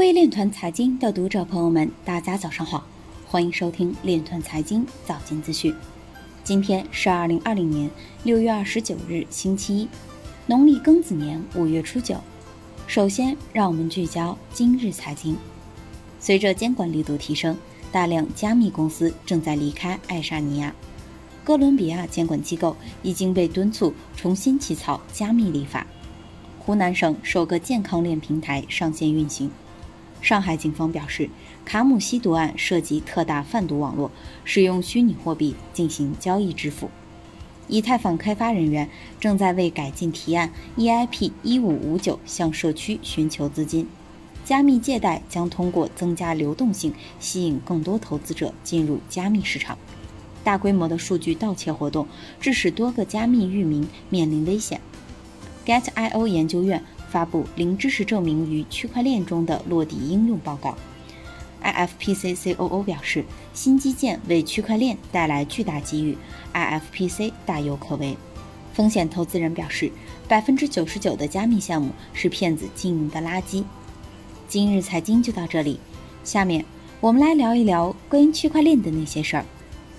位链团财经的读者朋友们，大家早上好，欢迎收听链团财经早间资讯。今天是二零二零年六月二十九日，星期一，农历庚子年五月初九。首先，让我们聚焦今日财经。随着监管力度提升，大量加密公司正在离开爱沙尼亚。哥伦比亚监管机构已经被敦促重新起草加密立法。湖南省首个健康链平台上线运行。上海警方表示，卡姆吸毒案涉及特大贩毒网络，使用虚拟货币进行交易支付。以太坊开发人员正在为改进提案 EIP 一五五九向社区寻求资金。加密借贷将通过增加流动性，吸引更多投资者进入加密市场。大规模的数据盗窃活动致使多个加密域名面临危险。Get.io 研究院发布零知识证明于区块链中的落地应用报告。IFPC COO 表示，新基建为区块链带来巨大机遇，IFPC 大有可为。风险投资人表示，百分之九十九的加密项目是骗子经营的垃圾。今日财经就到这里，下面我们来聊一聊关于区块链的那些事儿。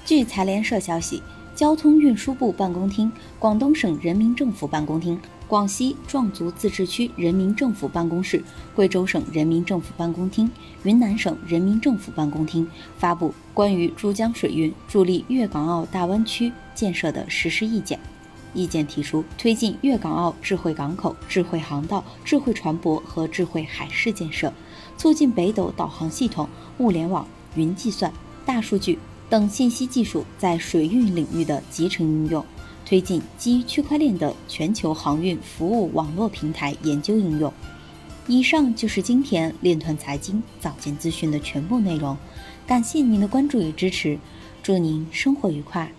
据财联社消息，交通运输部办公厅、广东省人民政府办公厅。广西壮族自治区人民政府办公室、贵州省人民政府办公厅、云南省人民政府办公厅发布关于珠江水运助力粤港澳大湾区建设的实施意见。意见提出，推进粤港澳智慧港口、智慧航道、智慧船舶和智慧海事建设，促进北斗导航系统、物联网、云计算、大数据等信息技术在水运领域的集成应用。推进基于区块链的全球航运服务网络平台研究应用。以上就是今天链团财经早间资讯的全部内容，感谢您的关注与支持，祝您生活愉快，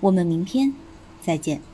我们明天再见。